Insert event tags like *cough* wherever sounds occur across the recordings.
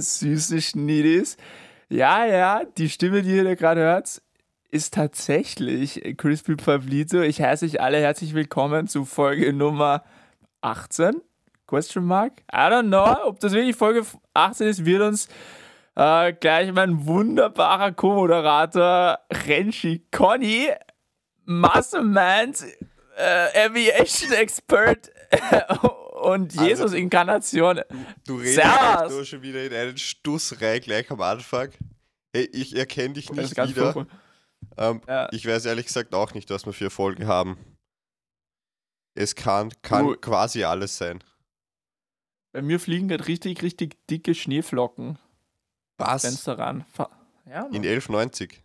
*laughs* süße Schniedis. Ja, ja, die Stimme, die ihr da gerade hört, ist tatsächlich Crispy Pablito. Ich heiße euch alle herzlich willkommen zu Folge Nummer 18. Question mark? I don't know, ob das wirklich Folge 18 ist, wird uns äh, gleich mein wunderbarer Co-Moderator Renshi Conny, Mastermind, äh, Aviation Expert *laughs* und Also, Jesus Inkarnation. Du redest Servus. da schon wieder in einen Stuss rein, gleich am Anfang. Hey, ich erkenne dich nicht wieder. Ähm, Ja. Ich weiß ehrlich gesagt auch nicht, was wir für Folgen haben. Es kann, kann Du- quasi alles sein. Bei mir fliegen gerade richtig, richtig dicke Schneeflocken. Was? Fenster ran. Ja. In 1190.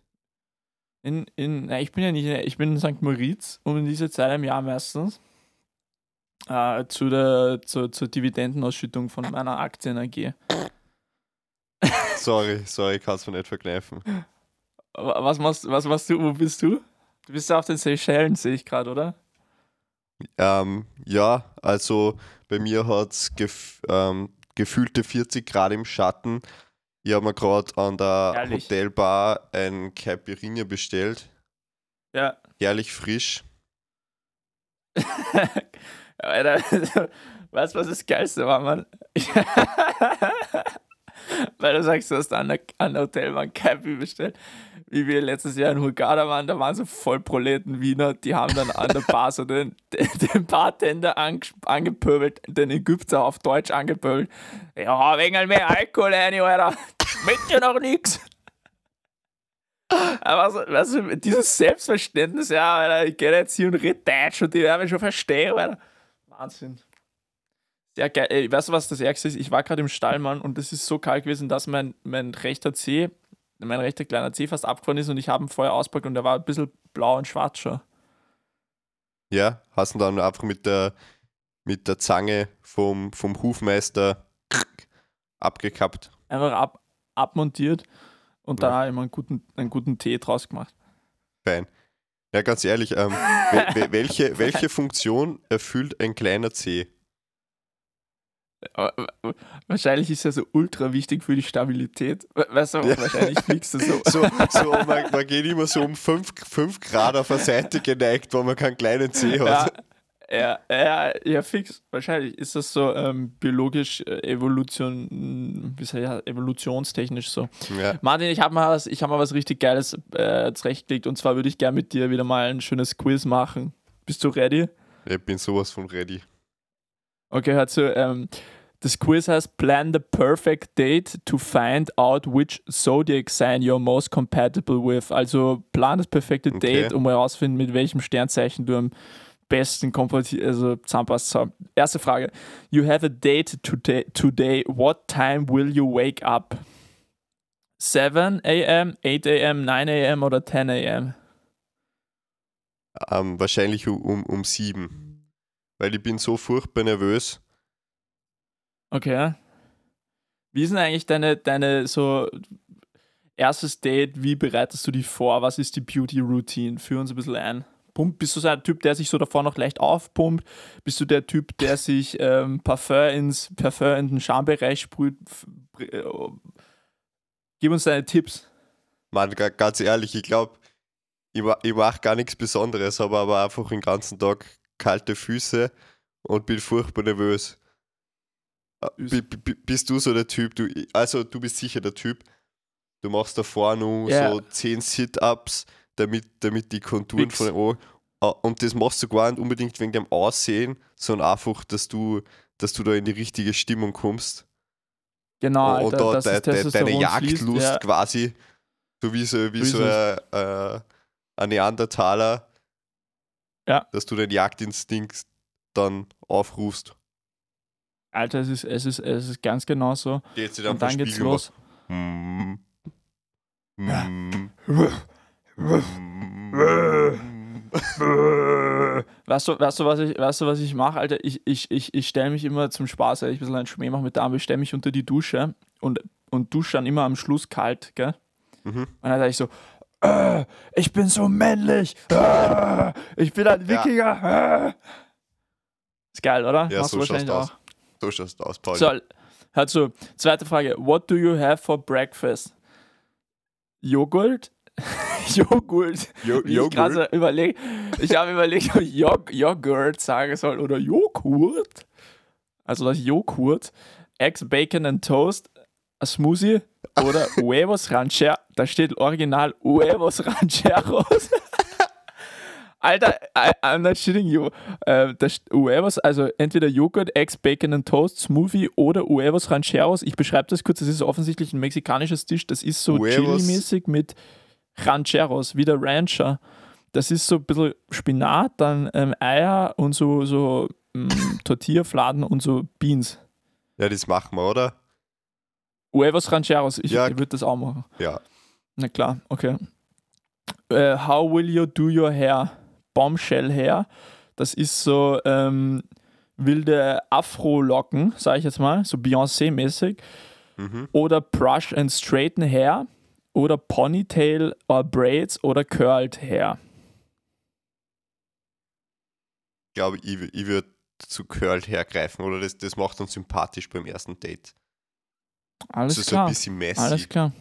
In, in, na, ich bin ja nicht, ich bin in St. Moritz um diese Zeit im Jahr meistens äh, zu der, zu, zur Dividendenausschüttung von meiner Aktien AG. Sorry, sorry, kannst du nicht verkneifen. Wa- Was machst, was machst du? Wo bist du? Du bist ja auf den Seychellen, sehe ich gerade, oder? Ähm, ja, also bei mir hat es gef ähm, gefühlte 40 Grad im Schatten. Ich habe mir gerade an der Herrlich. Hotelbar ein Caipirinha bestellt. Ja. Herrlich frisch. *laughs* Alter, *laughs* weißt du, was das Geilste war, Mann? *laughs* Weil du sagst, du hast an der, an der Hotelbar ein Cappy bestellt. Wie wir letztes Jahr in Hurghada waren, da waren so Vollproleten Wiener, die haben dann an der Bar so den, *laughs* den, Bartender ange, angepöbelt, den Ägypter auf Deutsch angepöbelt. Ja, wegen mehr Alkohol rein, Alter. Schmeckt ja noch nix. Aber so, weißt du, dieses Selbstverständnis, ja, Alter, ich gehe jetzt hier und rede Deutsch und die werden mich schon verstehen, Alter. Wahnsinn. Sehr geil. Ey, weißt du, was das Ärgste ist? Ich war gerade im Stallmann und es ist so kalt gewesen, dass mein, mein rechter Zeh, mein rechter kleiner Zeh fast abgefahren ist und ich habe ihn vorher auspackt und der war ein bisschen blau und schwarz schon. Ja, hast du dann einfach mit der, mit der Zange vom, vom Hufmeister abgekappt. Einfach ab, abmontiert und Ja. ich mir einen guten, einen guten Tee draus gemacht. Fein. Ja, ganz ehrlich, ähm, *laughs* wel- wel- welche, welche Funktion erfüllt ein kleiner C? Äh, Wahrscheinlich ist er so ultra wichtig für die Stabilität. We- Weißt du, Ja. wahrscheinlich fliegst du so. *laughs* So, so man, man geht immer so um 5 Grad auf der Seite geneigt, weil man keinen kleinen C hat. ja, ja, ja, fix. Wahrscheinlich ist das so ähm, biologisch, äh, Evolution, wie sag ich, ja, evolutionstechnisch so. Ja. Martin, ich habe mal, was- ich hab mal was richtig Geiles äh, zurechtgelegt und zwar würde ich gerne mit dir wieder mal ein schönes Quiz machen. Bist du ready? Ich bin sowas von ready. Okay, hör zu. Ähm, das Quiz heißt Plan the perfect date to find out which zodiac sign you're most compatible with. Also plan das perfekte Okay. Date, um herauszufinden, mit welchem Sternzeichen du am besten kompatibel, also zusammenpasst. So, erste Frage. You have a date today, today. What time will you wake up? 7 a.m., 8 a.m., 9 a.m. oder 10 a.m.? Ähm, wahrscheinlich um, um, um 7. Weil ich bin so furchtbar nervös. Okay. Wie ist denn eigentlich deine, deine so erstes Date? Wie bereitest du dich vor? Was ist die Beauty Routine? Führ uns ein bisschen ein. Pump, bist du so ein Typ, der sich so davor noch leicht aufpumpt? Bist du der Typ, der sich ähm, Parfum ins Parfum in den Schambereich sprüht? Äh, Gib uns deine Tipps. Mann, ga- ganz ehrlich, ich glaube, ich, ich mache gar nichts Besonderes, habe aber einfach den ganzen Tag kalte Füße und bin furchtbar nervös. Äh, bi- Bist du so der Typ, du, also du bist sicher der Typ, du machst davor nur Ja. so 10 Sit-Ups, damit, damit die Konturen Fix. von den Ohren, Ah, und das machst du gar nicht unbedingt wegen dem Aussehen, sondern einfach, dass du, dass du da in die richtige Stimmung kommst. Genau, und da de, de, deine Jagdlust ja. quasi, so wie so, wie So ein, äh, ein Neandertaler, Ja. dass du den Jagdinstinkt dann aufrufst. Alter, es ist, es ist, es ist ganz genau so. Dann Und dann geht's los. Mm. Ja. *laughs* Weißt du, weißt du, was ich, weißt du, was ich mache, Alter? Ich, ich, ich, ich stelle mich immer zum Spaß, ich ein bisschen einen Schmäh mache mit der Arme, ich stelle mich unter die Dusche und, und dusche dann immer am Schluss kalt, gell? Mhm. Und dann sage ich so, äh, ich bin so männlich, äh, Ich bin ein Wikinger. Ist geil, oder? Ja, Machst so du schaust du aus. So schaust du aus, Paul. So, hör zu. Zweite Frage. What do you have for breakfast? Joghurt? *laughs* Joghurt. Jo Wie ich überlegt, ich habe überlegt, ob ich Jog Joghurt sagen soll oder Joghurt. Also das Joghurt. Eggs, Bacon and Toast, a Smoothie oder *laughs* Huevos Rancheros. Da steht original Huevos Rancheros. *laughs* Alter, I, I'm not shitting you. Äh, das Huevos, also entweder Joghurt, Eggs, Bacon and Toast, Smoothie oder Huevos Rancheros. Ich beschreibe das kurz, das ist offensichtlich ein mexikanisches Tisch. Das ist so. Chili-mäßig mit Rancheros, wie der Rancher. Das ist so ein bisschen Spinat, dann ähm, Eier und so, so ähm, *laughs* Tortillafladen und so Beans. Ja, das machen wir, oder? Huevos Rancheros, ich, Ja. ich würde das auch machen. Ja. Na klar, okay. Äh, how will you do your hair? Bombshell Hair. Das ist so ähm, wilde Afro-Locken, sage ich jetzt mal, so Beyoncé-mäßig. Mhm. Oder Brush and Straighten Hair. Oder Ponytail or Braids oder Curled Hair. Ich glaube, ich, ich würde zu Curled hergreifen, oder? Das, das macht uns sympathisch beim ersten Date. Alles das ist so ein klar. bisschen messy. Alles klar.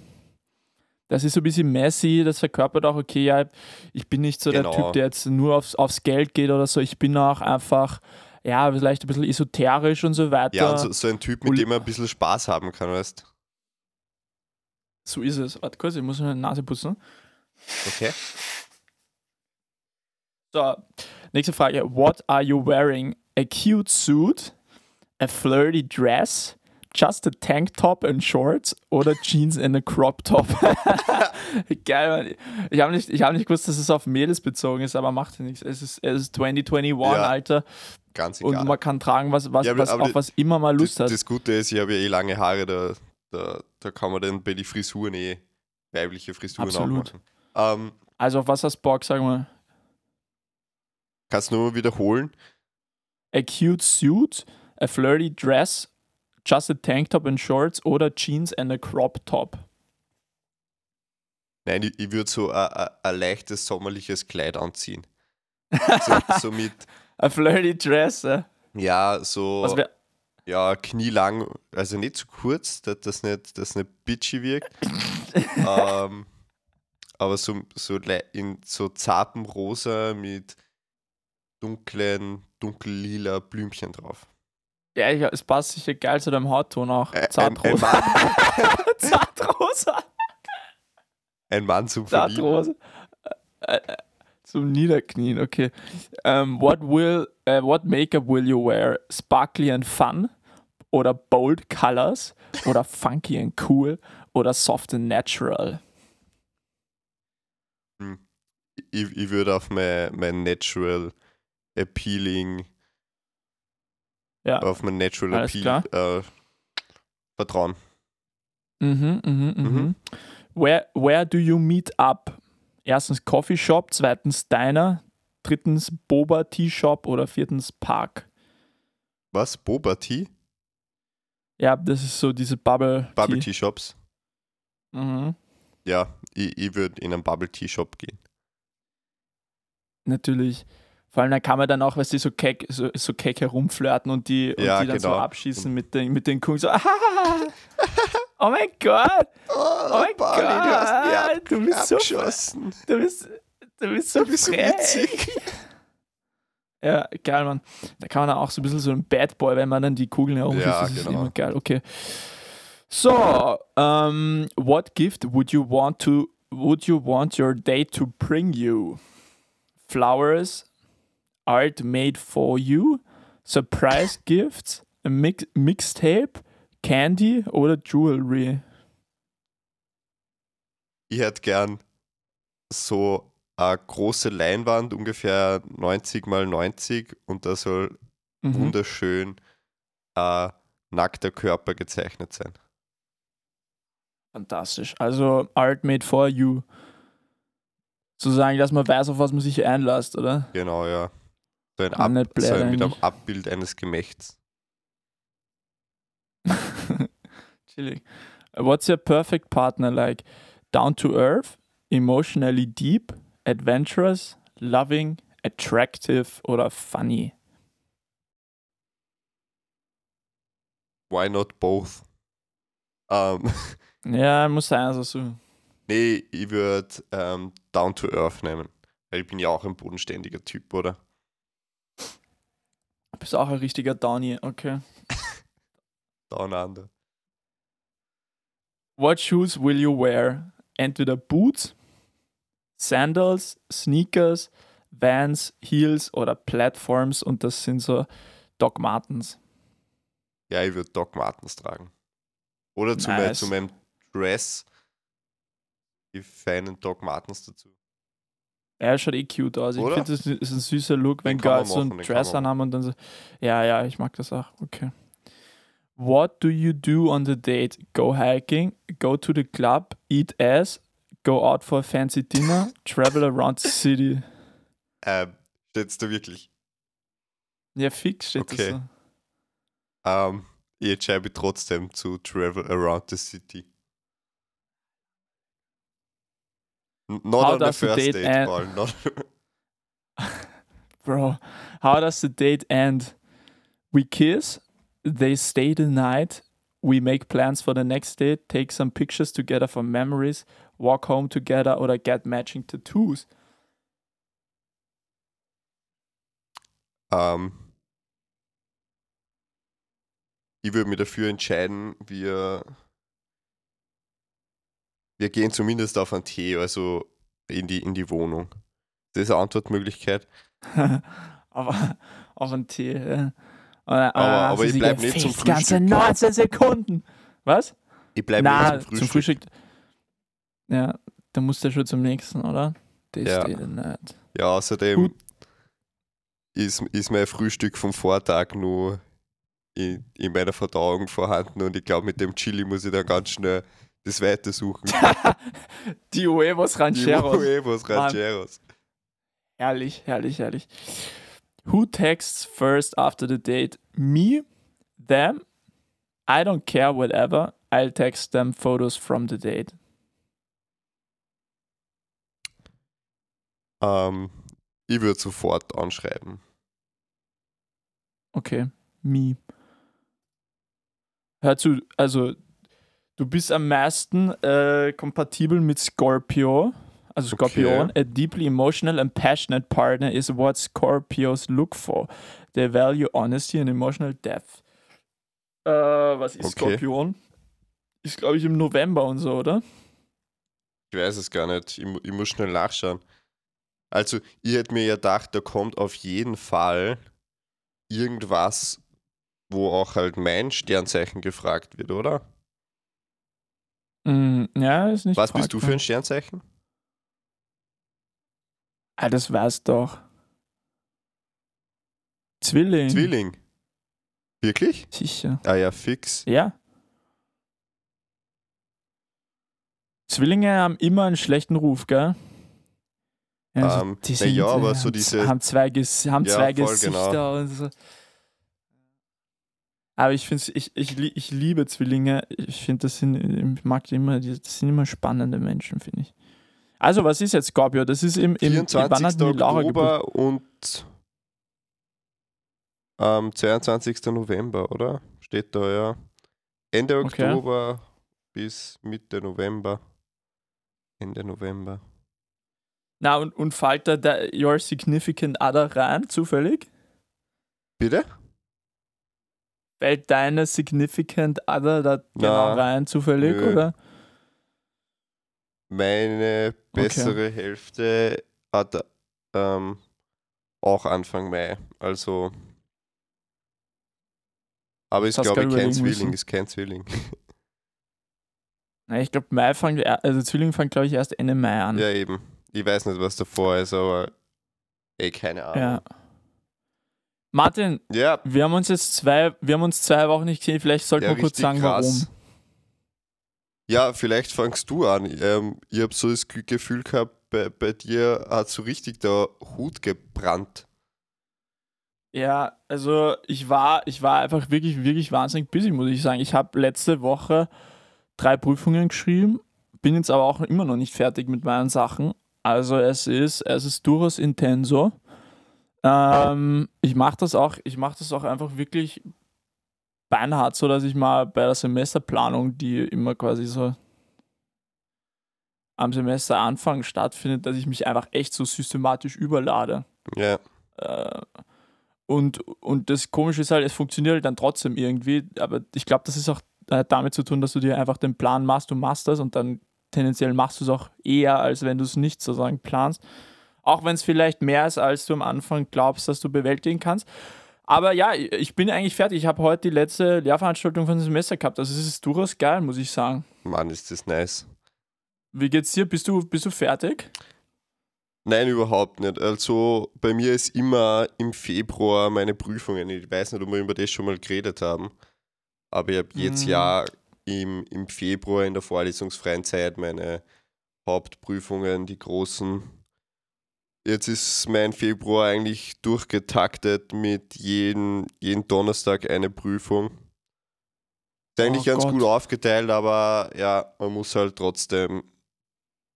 Das ist so ein bisschen messy, das verkörpert auch, okay, ja, ich bin nicht so Genau. der Typ, der jetzt nur aufs, aufs Geld geht oder so. Ich bin auch einfach, ja, vielleicht ein bisschen esoterisch und so weiter. Ja, und so, so ein Typ, mit dem man ein bisschen Spaß haben kann, weißt So ist es. Warte kurz, ich muss meine Nase putzen. Okay. So, nächste Frage. What are you wearing? A cute suit? A flirty dress? Just a tank top and shorts? Oder Jeans and a crop top? *laughs* Geil, Mann. Ich habe nicht, ich hab nicht gewusst, dass es auf Mädels bezogen ist, aber macht nichts. Es ist, es ist 2021, Ja, Alter. Ganz Und egal. man kann tragen, was, was, Ja, aber- was aber auf was immer mal Lust das, hat. das Gute ist, ich habe ja eh lange Haare, da, da, da kann man dann bei den Frisuren eh weibliche Frisuren Absolut. auch machen. Ähm, Also auf was hast du Bock, sag mal? kannst du nur mal wiederholen? A cute suit, a flirty dress, just a tank top and shorts oder Jeans and a crop top? Nein, ich, ich würde so ein leichtes sommerliches Kleid anziehen. *laughs* So, so mit, A flirty dress, äh? ja, so Was wär, ja, knielang, also nicht zu kurz, dass das nicht, dass nicht bitchy wirkt. *laughs* ähm, aber so, so in so zartem Rosa mit dunklen, dunkellila Blümchen drauf. ja, ich, es passt sicher geil zu deinem Hautton auch. Ä- Ein, ein, Zartrosa. *laughs* Zartrosa. ein Mann zum Verlieben. Zartrosa. Äh, Zum Niederknien, okay. Um, what will, äh, what makeup will you wear? Sparkly and fun? Oder bold colors? Oder funky and cool? Oder soft and natural? Ich, ich würde auf mein, mein Natural Appealing, Ja. auf mein Natural Alles Appeal äh, vertrauen. Mhm, mhm, mhm. Mhm. Where, where do you meet up? Erstens Coffee Shop, zweitens Diner, drittens Boba Tea Shop oder viertens Park. Was? Boba Tea? Ja, das ist so diese Bubble, Bubble Tea. Tea Shops? Mhm. Ja, ich, ich würde in einen Bubble Tea Shop gehen. Natürlich. Vor allem, da kann man dann auch, weißt du, so keck, so, so keck herumflirten und die, und Ja, die dann so genau. abschießen mit den, mit den Kugeln. So, *laughs* oh mein Gott, Oh, mein Gott, du bist so abgeschossen. du bist, du bist so Du bist so witzig. *laughs* Ja, geil, Mann. Da kann man dann auch so ein bisschen so ein Bad Boy, wenn man dann die Kugeln herumschießt. Ja, das ist genau. immer geil. Okay. So, um, what gift would you want to would you want your date to bring you? Flowers, art made for you, surprise *laughs* gifts, a mix mixtape, candy oder Jewelry? Ich hätte gern so eine große Leinwand, ungefähr 90 mal 90 und da soll Mhm. wunderschön ein nackter Körper gezeichnet sein. Fantastisch. Also Art made for you. Sozusagen, dass man weiß, auf was man sich einlässt, oder? Genau, ja. So ein, Ab, so ein mit einem. Abbild eines Gemächts. *laughs* Chillig. What's your perfect partner like? Down to earth, emotionally deep, adventurous, loving, attractive oder funny? Why not both? Ähm, Ja, muss sein, also so. nee, ich würde ähm, Down to Earth nehmen. Weil ich bin ja auch ein bodenständiger Typ, oder? Du bist auch ein richtiger Downy, okay. *laughs* Down Under. What shoes will you wear? Entweder Boots, Sandals, Sneakers, Vans, Heels oder Platforms und das sind so Doc Martens. Ja, ich würde Doc Martens tragen. Oder zu, mein, Nice. zu meinem Dress die feinen Doc Martens dazu. Er schaut eh cute aus. Ich finde, das ist ein süßer Look, wenn Girls so einen Dress anhaben und dann so. Ja, ja, ich mag das auch. Okay. What do you do on the date? Go hiking, go to the club, eat ass, go out for a fancy dinner, *laughs* travel around the city. Ähm, steht's da wirklich? Ja, fix steht Okay. das so. Ähm, ich entscheide mich trotzdem zu Travel Around the City. Not How on the first date date, end? Paul. Not *laughs* Bro, how does the date end? We kiss, they stay the night, we make plans for the next date, take some pictures together for memories, walk home together oder get matching tattoos. ähm, ich würde mich dafür entscheiden, wir, wir gehen zumindest auf einen Tee, also in die, in die Wohnung. Das ist eine Antwortmöglichkeit. *laughs* aber auf einen Tee. Ja. Oder, Aber- ah, aber sie ich sich bleib nicht zum gefickt, ganze Frühstück. 19 Sekunden. Was? Ich bleibe nicht zum zum Frühstück. Frühstück. Ja, dann musst du schon zum nächsten, oder? Das Ja. ja nicht. Ja, außerdem Gut. ist, ist mein Frühstück vom Vortag nur in, in meiner Verdauung vorhanden und ich glaube, mit dem Chili muss ich dann ganz schnell das weitersuchen. *laughs* Die Huevos Die Rancheros. Huevos Rancheros. Herrlich, herrlich, herrlich. Who texts first after the date? Me? Them? I don't care, whatever. I'll text them photos from the date. Ähm, ich würde sofort anschreiben. Okay, me. Hör zu, also du bist am meisten äh, kompatibel mit Scorpio. Also Scorpion, a deeply emotional and passionate partner is what Scorpios look for. They value honesty and emotional depth. Äh, was ist Okay. Skorpion? Ist, glaube ich, im November und so, oder? Ich weiß es gar nicht. Ich, ich muss schnell nachschauen. Also, ich hätte mir ja gedacht, da kommt auf jeden Fall irgendwas, wo auch halt mein Sternzeichen gefragt wird, oder? Mm, ja, ist nicht Was bist du für fragbar. ein Sternzeichen? Ah, das weißt doch. Zwilling. Zwilling. Wirklich? Sicher. Ah ja, fix. Ja. Zwillinge haben immer einen schlechten Ruf, gell? Ja, Ähm, die na ja, aber äh, so haben- diese- haben zwei, Ges haben Ja, zwei Gesichter genau. und so. Aber ich finde ich, ich, ich liebe Zwillinge. Ich finde, das sind, ich mag die immer, die- das sind immer spannende Menschen, finde ich. Also, was ist jetzt Scorpio? Das ist im, im 24. wann hat die Laura Geburt? Oktober und ähm, 22. November, oder? Steht da ja. Ende Okay. Oktober bis Mitte November. Ende November. Na, und, und fällt da der, Your Significant Other rein, zufällig? Bitte? Fällt deine Significant Other da genau rein, zufällig, Nö. oder? Meine bessere Hälfte hat ähm, auch Anfang Mai. Also. Aber ist, glaube ich, kein. Zwilling. Ist kein Zwilling. Na, ich glaube, Mai fängt, also Zwilling fängt, glaube ich, erst Ende Mai an. ja, eben. Ich weiß nicht, was davor ist, aber. Ey, keine Ahnung. Ja. Martin, Ja, wir haben uns jetzt zwei, wir haben uns zwei Wochen nicht gesehen. Vielleicht sollten Ja, wir kurz sagen, krass. warum. Ja, vielleicht fangst du an. Ähm, ich habe so das Ge- Gefühl gehabt, bei, bei dir hat so richtig der Hut gebrannt. Ja, also ich war, ich war einfach wirklich, wirklich wahnsinnig busy, muss ich sagen. Ich habe letzte Woche drei Prüfungen geschrieben, bin jetzt aber auch immer noch nicht fertig mit meinen Sachen. Also es ist, es ist durchaus intenso. Ähm, ich mache das auch, ich mache das auch einfach wirklich beinhart, so dass ich mal bei der Semesterplanung, die immer quasi so am Semesteranfang stattfindet, dass ich mich einfach echt so systematisch überlade. Ja. Äh, und, und das Komische ist halt, es funktioniert halt dann trotzdem irgendwie, aber ich glaube, das ist auch äh, damit zu tun, dass du dir einfach den Plan machst, du machst das und dann tendenziell machst du es auch eher, als wenn du es nicht sozusagen planst. Auch wenn es vielleicht mehr ist, als du am Anfang glaubst, dass du bewältigen kannst. Aber ja, ich bin eigentlich fertig. Ich habe heute die letzte Lehrveranstaltung von dem Semester gehabt. Also es ist durchaus geil, muss ich sagen. Mann, ist das nice. Wie geht's dir? Bist du, bist du fertig? Nein, überhaupt nicht. Also bei mir ist immer im Februar meine Prüfungen. Ich weiß nicht, ob wir über das schon mal geredet haben. Aber ich habe jetzt Mhm. ja im, im Februar in der vorlesungsfreien Zeit meine Hauptprüfungen, die großen. Jetzt ist mein Februar eigentlich durchgetaktet mit jeden, jeden Donnerstag eine Prüfung. Ist eigentlich Oh ganz Gott. gut aufgeteilt, aber ja, man muss halt trotzdem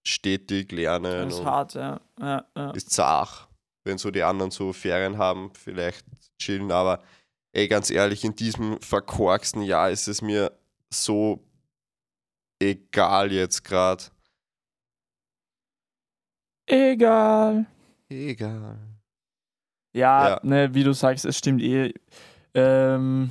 stetig lernen. Das ist hart, ja. ja, ja. ist zart, wenn so die anderen so Ferien haben, vielleicht chillen, aber ey, ganz ehrlich, in diesem verkorksten Jahr ist es mir so egal jetzt gerade. Egal. Egal. Ja, Ja. Ne, wie du sagst, es stimmt eh. Ähm,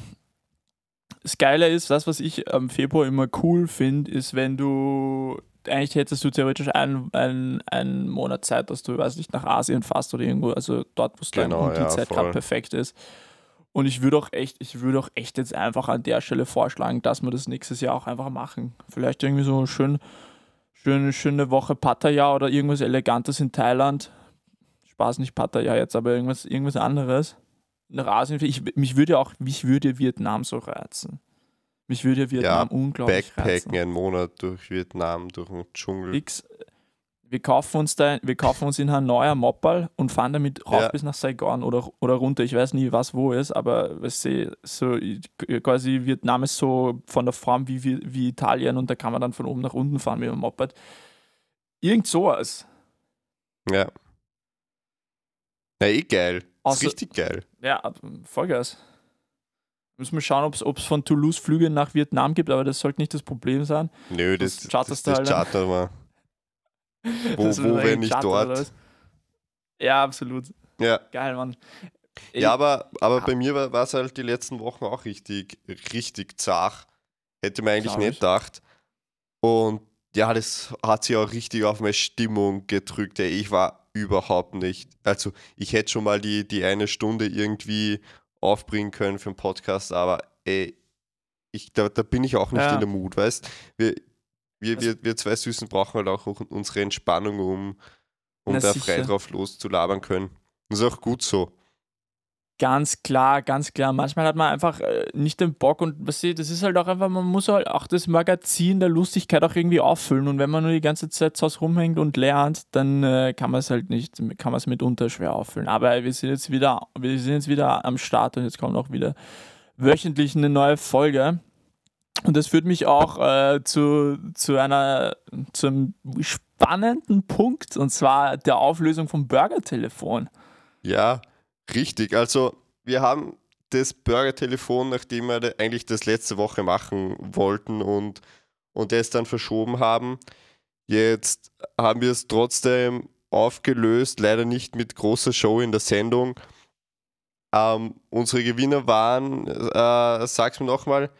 das Geile ist, das, was ich am Februar immer cool finde, ist, wenn du, eigentlich hättest du theoretisch einen, einen, einen Monat Zeit, dass du, weiß nicht, nach Asien fährst oder irgendwo, also dort, wo es Genau, dann um die ja, Zeit gerade perfekt ist. Und ich würde auch echt, ich würde auch echt jetzt einfach an der Stelle vorschlagen, dass wir das nächstes Jahr auch einfach machen. Vielleicht irgendwie so schön, schön, schöne Woche Pattaya oder irgendwas Elegantes in Thailand. Spaß nicht Pattaya jetzt, aber irgendwas, irgendwas anderes. Nach Asien. Ich, mich würde auch, mich würde Vietnam so reizen. Mich würde Vietnam unglaublich Backpacken reizen. einen Monat durch Vietnam, durch den Dschungel. Fix. Wir kaufen uns da, wir kaufen uns in Hanoi ein Mopal und fahren damit rauf Ja. bis nach Saigon oder, oder runter. Ich weiß nie, was wo ist, aber weißt du, so quasi Vietnam ist so von der Form wie, wie, wie Italien und da kann man dann von oben nach unten fahren mit dem Moped. Irgend sowas. Ja. Na, eh geil. Ist Außer- richtig geil. Ja, Vollgas. Müssen wir schauen, ob es von Toulouse Flüge nach Vietnam gibt, aber das sollte nicht das Problem sein. Nö, Das das, das, charterst das, dann. chartern wir. Wo, *laughs* Das wo wenn nicht Charter dort? Ja, absolut. Ja. Geil, Mann. Ey, Ja, aber, aber Ah. bei mir war es halt die letzten Wochen auch richtig, richtig zart. Hätte man eigentlich nicht ich. gedacht. Und ja, das hat sich auch richtig auf meine Stimmung gedrückt. Ey. Ich war überhaupt nicht. Also, ich hätte schon mal die, die eine Stunde irgendwie aufbringen können für den Podcast, aber ey, ich, da, da bin ich auch nicht Ja. in der Mut, weißt wir, wir, Also- wir, wir zwei Süßen brauchen halt auch unsere Entspannung, um, um da frei sicher. drauf loszulabern können. Das ist auch gut so. Ganz klar, ganz klar. Manchmal hat man einfach äh, nicht den Bock und was sie, das ist halt auch einfach, man muss halt auch das Magazin der Lustigkeit auch irgendwie auffüllen und wenn man nur die ganze Zeit Hause rumhängt und lernt, dann äh, kann man es halt nicht, kann man es mitunter schwer auffüllen. Aber wir sind jetzt wieder, wir sind jetzt wieder am Start und jetzt kommt auch wieder wöchentlich eine neue Folge. Und das führt mich auch äh, zu, zu einer, zum spannenden Punkt und zwar der Auflösung vom Burger-Telefon. Ja, richtig. Also, wir haben das Burger-Telefon, nachdem wir eigentlich das letzte Woche machen wollten und, und das dann verschoben haben. Jetzt haben wir es trotzdem aufgelöst, leider nicht mit großer Show in der Sendung. Ähm, unsere Gewinner waren, äh, sag's mir nochmal,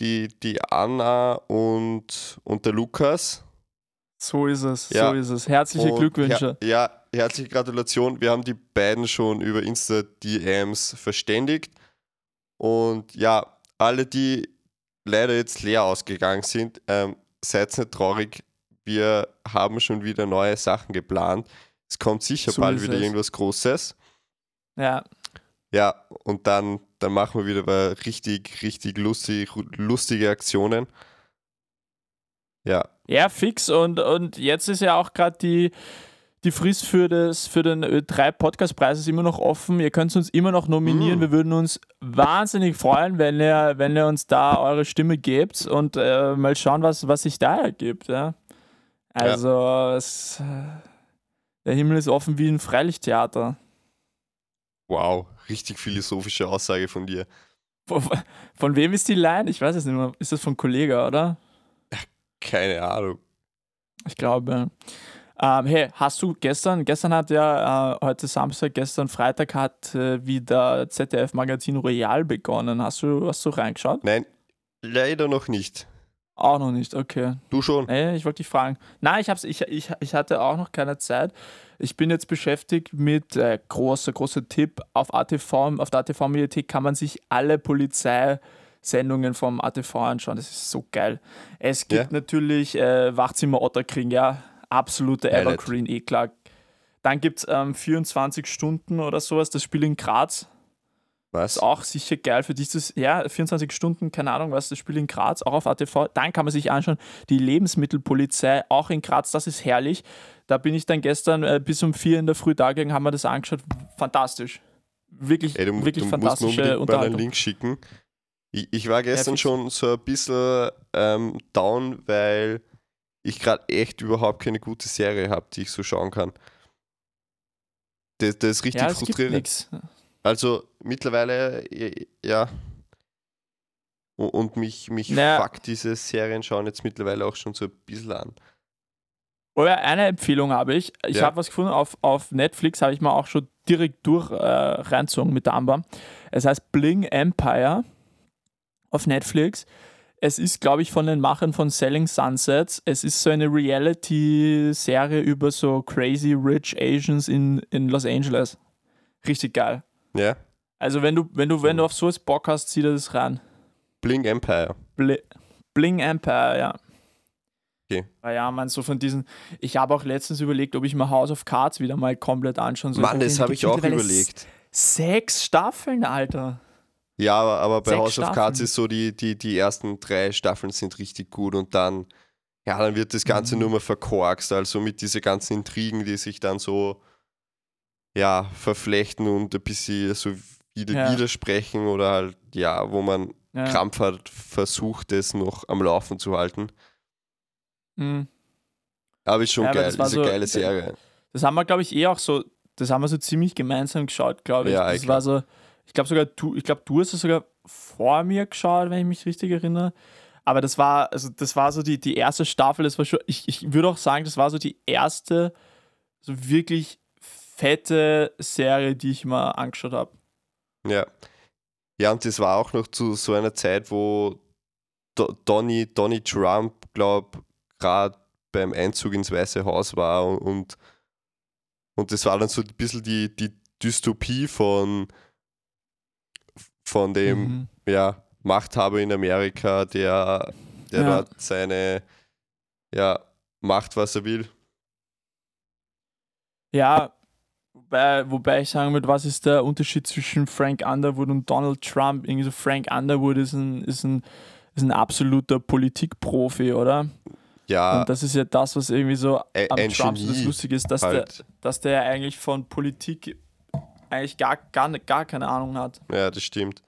die, die Anna und, und der Lukas. So ist es, Ja. so ist es. Herzliche Und Glückwünsche. Her ja, herzliche Gratulation. Wir haben die beiden schon über Insta-DMs verständigt. Und ja, alle, die leider jetzt leer ausgegangen sind, ähm, seid nicht traurig. Wir haben schon wieder neue Sachen geplant. Es kommt sicher So bald wieder es. irgendwas Großes. Ja, Ja, und dann, dann machen wir wieder mal richtig, richtig lustig, lustige Aktionen. Ja, ja, fix. Und, und jetzt ist ja auch gerade die, die Frist für, das, für den Ö3 Podcastpreis ist immer noch offen. Ihr könnt uns immer noch nominieren. Mm. Wir würden uns wahnsinnig freuen, wenn ihr, wenn ihr uns da eure Stimme gebt und äh, mal schauen, was, was sich da ergibt. Ja? Also, Es, äh, der Himmel ist offen wie ein Freilichttheater. Wow, richtig philosophische Aussage von dir. Von, von wem ist die Line? Ich weiß es nicht mehr. Ist das von Kollege, oder? Keine Ahnung. Ich glaube. Ähm, hey, hast du gestern, gestern hat ja, äh, heute Samstag, gestern Freitag hat äh, wieder ZDF-Magazin Royal begonnen. Hast du, hast du reingeschaut? Nein, leider noch nicht. Auch noch nicht, okay. Du schon? Nee, ich wollte dich fragen. Nein, ich, hab's, ich, ich, ich hatte auch noch keine Zeit. Ich bin jetzt beschäftigt mit äh, großer, großer Tipp. Auf ATV, auf der ATV-Mediathek kann man sich alle Polizeisendungen vom ATV anschauen. Das ist so geil. Es gibt Ja. natürlich äh, Wachzimmer Otterkring, ja. Absolute Highlight. Evergreen, eh klar. Dann gibt es ähm, 24 Stunden oder sowas, das Spiel in Graz. Was? Ist auch sicher geil für dieses, ja, 24 Stunden, keine Ahnung was, das Spiel in Graz, auch auf ATV. Dann kann man sich anschauen, die Lebensmittelpolizei, auch in Graz, das ist herrlich. Da bin ich dann gestern äh, bis um vier in der Früh da gegangen, haben wir das angeschaut. Fantastisch. Wirklich, Ey, du, wirklich du musst mir fantastische unbedingt mal einen Unterhaltung. Link schicken. Ich, ich war gestern fix. schon so ein bisschen ähm, down, weil ich gerade echt überhaupt keine gute Serie habe, die ich so schauen kann. Das, das ist richtig Ja, frustrierend. Also mittlerweile, äh, ja. Und, mich, mich Naja. fuckt diese Serien schauen jetzt mittlerweile auch schon so ein bisschen an. Oder eine Empfehlung habe ich. Ich Ja. habe was gefunden auf, auf Netflix, habe ich mal auch schon direkt durch äh, reinzogen mit der Amber. Es heißt Bling Empire auf Netflix. Es ist, glaube ich, von den Machern von Selling Sunsets. Es ist so eine Reality-Serie über so crazy rich Asians in, in Los Angeles. Richtig geil. Ja? Also wenn du, wenn du, wenn du auf sowas Bock hast, zieh dir das rein. Bling Empire. Bli Bling Empire, ja. Okay. Ah Ja, man, so von diesen. Ich habe auch letztens überlegt, ob ich mir House of Cards wieder mal komplett anschauen soll. Mann, das habe ich auch überlegt. Sechs Staffeln, Alter. Ja, aber, aber bei House of Cards Staffeln. ist so, die, die, die ersten drei Staffeln sind richtig gut und dann, ja, dann wird das Ganze Mhm. nur mal verkorkst, also mit diesen ganzen Intrigen, die sich dann so, ja, verflechten und ein bisschen so wieder, Ja. widersprechen oder halt, ja, wo man Ja. krampfhaft versucht, das noch am Laufen zu halten. Mhm. Aber ist schon Ja, geil, das ist eine so- geile Serie. Das haben wir, glaube ich, eh auch so. Das haben wir so ziemlich gemeinsam geschaut, glaube ich. Ja, das ich war so. Ich glaube sogar, du, ich glaube, du hast es sogar vor mir geschaut, wenn ich mich richtig erinnere. Aber das war, also das war so die, die erste Staffel, das war schon, ich, ich würde auch sagen, das war so die erste, so wirklich fette Serie, die ich mal angeschaut habe. Ja. Ja, und das war auch noch zu so einer Zeit, wo Do Donny, Donny Trump, glaube gerade beim Einzug ins Weiße Haus war und, und, das war dann so ein bisschen die, die Dystopie von, von dem Mhm. ja, Machthaber in Amerika, der, der Ja. dort seine, ja, macht, was er will. Ja, wobei, wobei ich sagen würde, was ist der Unterschied zwischen Frank Underwood und Donald Trump? Irgendwie so Frank Underwood ist ein, ist ein, ist ein absoluter Politikprofi, oder? Ja, Und das ist ja das, was irgendwie so ein, am Trump so das Lustige ist, dass, halt. der, dass der eigentlich von Politik eigentlich gar, gar, gar keine Ahnung hat. Ja, das stimmt.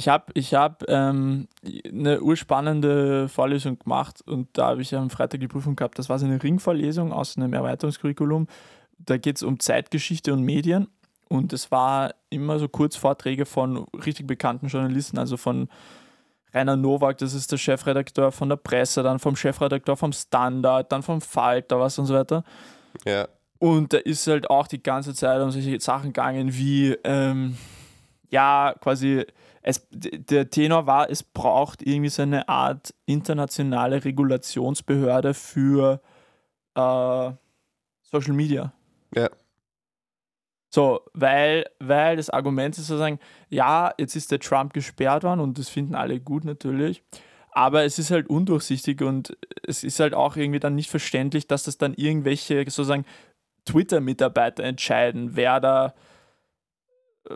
Ich habe ich hab, ähm, eine urspannende Vorlesung gemacht und da habe ich am Freitag die Prüfung gehabt. Das war so eine Ringvorlesung aus einem Erweiterungskurriculum. Da geht es um Zeitgeschichte und Medien und es war immer so Kurzvorträge von richtig bekannten Journalisten, also von Rainer Nowak, das ist der Chefredakteur von der Presse, dann vom Chefredakteur vom Standard, dann vom Falter, was und so weiter. Ja, Und da ist halt auch die ganze Zeit um solche Sachen gegangen wie, ähm, ja, quasi, es, der Tenor war, es braucht irgendwie so eine Art internationale Regulationsbehörde für äh, Social Media. Ja. So, weil, weil das Argument ist sozusagen, ja, jetzt ist der Trump gesperrt worden und das finden alle gut natürlich, aber es ist halt undurchsichtig und es ist halt auch irgendwie dann nicht verständlich, dass das dann irgendwelche sozusagen Twitter-Mitarbeiter entscheiden, wer da äh,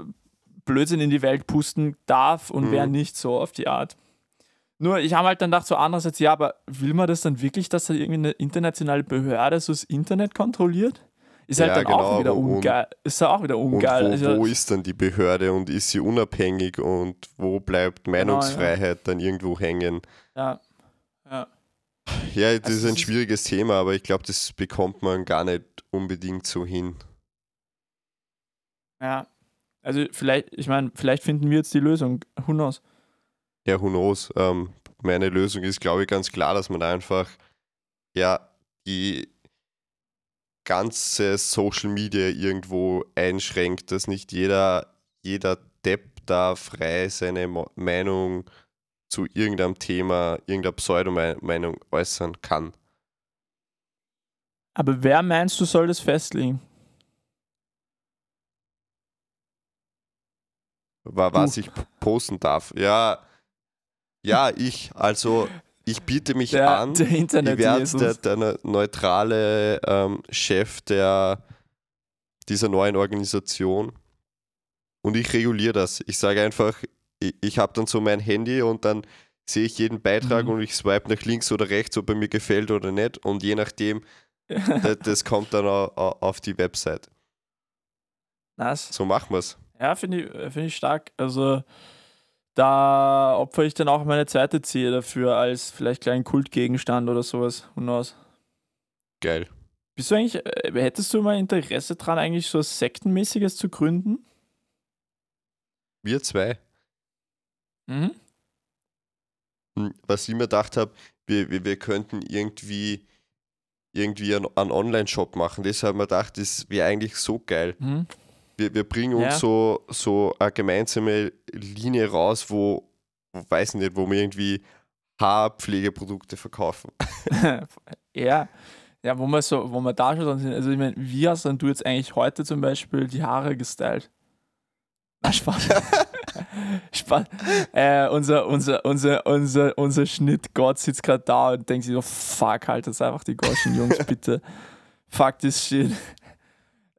Blödsinn in die Welt pusten darf und Mhm. wer nicht, so auf die Art. Nur, ich habe halt dann gedacht, so andererseits, ja, aber will man das dann wirklich, dass da irgendwie eine internationale Behörde so das Internet kontrolliert? Ist halt Ja, dann auch genau, wieder und- ungeil. Ist ja auch wieder Und ungeil. wo, also, wo ist dann die Behörde und ist sie unabhängig und wo bleibt Genau, Meinungsfreiheit dann irgendwo hängen? ja, ja. Ja, das Also ist ein schwieriges Thema, aber ich glaube, das bekommt man gar nicht unbedingt so hin. Ja, Also, vielleicht, ich meine, vielleicht finden wir jetzt die Lösung. Who knows? Ja, who knows? Ähm, meine Lösung ist, glaube ich, ganz klar, dass man einfach ja die ganze Social Media irgendwo einschränkt, dass nicht jeder, jeder Depp da frei seine Meinung zu irgendeinem Thema, irgendeiner Pseudomeinung äußern kann. Aber wer meinst du, soll das festlegen? Was ich posten darf. Ja, ja, ich. Also, ich biete mich der, an. Der Internet ich werde der, der, neutrale ähm, Chef der, dieser neuen Organisation. Und ich reguliere das. Ich sage einfach, ich, ich habe dann so mein Handy und dann sehe ich jeden Beitrag mhm. und ich swipe nach links oder rechts, ob er mir gefällt oder nicht. Und je nachdem, *laughs* das, das, kommt dann auf die Website. Nice. So machen wir es. Ja, finde ich, find ich stark. Also da opfere ich dann auch meine zweite Ziel dafür als vielleicht kleinen Kultgegenstand oder sowas. Knows? Geil. Bist du eigentlich, äh, hättest du mal Interesse dran, eigentlich so Sektenmäßiges zu gründen? Wir zwei. Mhm. Hm, was ich mir gedacht habe, wir, wir, wir könnten irgendwie irgendwie einen, einen Online-Shop machen. Das habe ich mir gedacht, das wäre eigentlich so geil. Mhm. Wir, wir bringen uns ja. so, so eine gemeinsame Linie raus, wo, weiß nicht, wo wir irgendwie Haarpflegeprodukte verkaufen. *laughs* *laughs* ja. Ja, wo wir so, wo wir da schon sind. Also ich meine, wie hast denn du jetzt eigentlich heute zum Beispiel die Haare gestylt? Na, Spaß. *laughs* Spaß. Äh, unser, unser, unser, unser, unser Schnittgott sitzt gerade da und denkt sich so, fuck, halt das einfach die Goschen, Jungs, bitte. fuck this shit.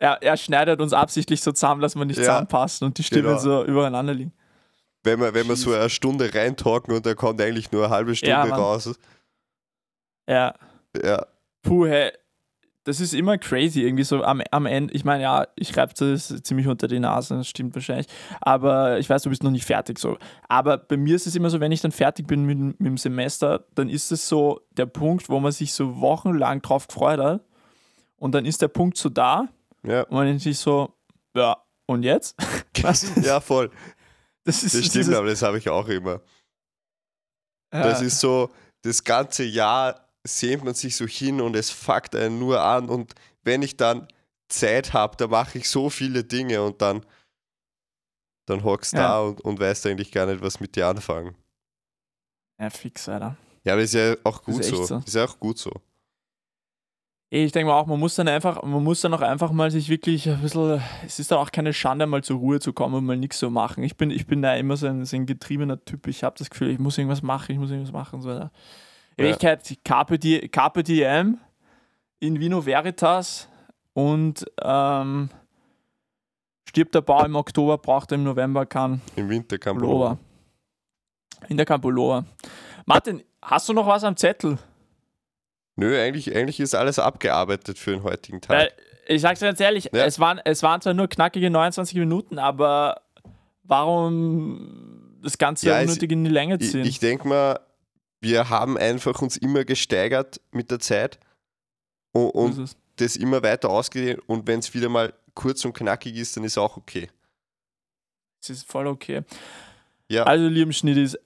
Er, er schneidet uns absichtlich so zusammen, dass wir nicht ja, zusammenpassen und die Stimmen genau. so übereinander liegen. Wenn wir, wenn wir so eine Stunde reintalken und er kommt eigentlich nur eine halbe Stunde ja, raus. Ja. Ja. Puh, hey, das ist immer crazy, irgendwie so am, am Ende. Ich meine, ja, ich reibe das ziemlich unter die Nase, das stimmt wahrscheinlich. Aber ich weiß, du bist noch nicht fertig so. Aber bei mir ist es immer so, wenn ich dann fertig bin mit, mit dem Semester, dann ist es so der Punkt, wo man sich so wochenlang drauf gefreut hat. Und dann ist der Punkt so da. Ja. Und man denkt sich so, ja, und jetzt? *laughs* ja, voll. Das, ist, das stimmt, aber das habe ich auch immer. Ja. Das ist so, das ganze Jahr sehnt man sich so hin und es fuckt einen nur an. Und wenn ich dann Zeit habe, da mache ich so viele Dinge und dann, dann hockst du ja. da und, und weißt eigentlich gar nicht, was mit dir anfangen. Ja, fix, Alter. Ja, aber ist ja auch gut so. so. Ist ja auch gut so. Ich denke mal auch, man muss dann einfach, man muss dann auch einfach mal sich wirklich ein bisschen, es ist dann auch keine Schande, mal zur Ruhe zu kommen und mal nichts zu machen. Ich bin, ich bin da immer so ein, so ein getriebener Typ. Ich habe das Gefühl, ich muss irgendwas machen, ich muss irgendwas machen. So, ja. In Wirklichkeit Carpe, Di Carpe Diem in Vino Veritas und ähm, stirbt der Bau im Oktober, braucht er im November kann. Im Winter kann Pullover. In der Campulova. Martin, hast du noch was am Zettel? Nö, eigentlich, eigentlich ist alles abgearbeitet für den heutigen Tag. Weil, ich sag's dir ganz ehrlich, ja. es, waren, es waren zwar nur knackige 29 Minuten, aber warum das Ganze ja, unnötig in die Länge ziehen? Ich, ich denke mal, wir haben einfach uns immer gesteigert mit der Zeit und, und das immer weiter ausgedehnt. Und wenn es wieder mal kurz und knackig ist, dann ist auch okay. Es ist voll okay. Ja. Also, lieben Schnittis,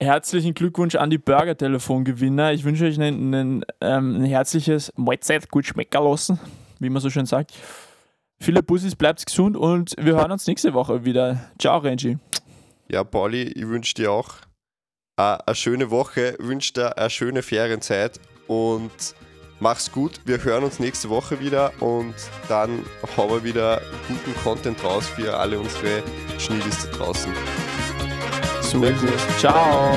herzlichen Glückwunsch an die Burger-Telefon-Gewinner. Ich wünsche euch ein, ein, ähm, ein herzliches Mahlzeit, gut schmecker lassen, wie man so schön sagt. Viele Bussis, bleibt gesund und wir hören uns nächste Woche wieder. Ciao, Renji. Ja, Pauli, ich wünsche dir auch eine schöne Woche, wünsche dir eine schöne Ferienzeit und mach's gut. Wir hören uns nächste Woche wieder und dann haben wir wieder guten Content raus für alle unsere Schniedis da draußen. So ist es. Ciao.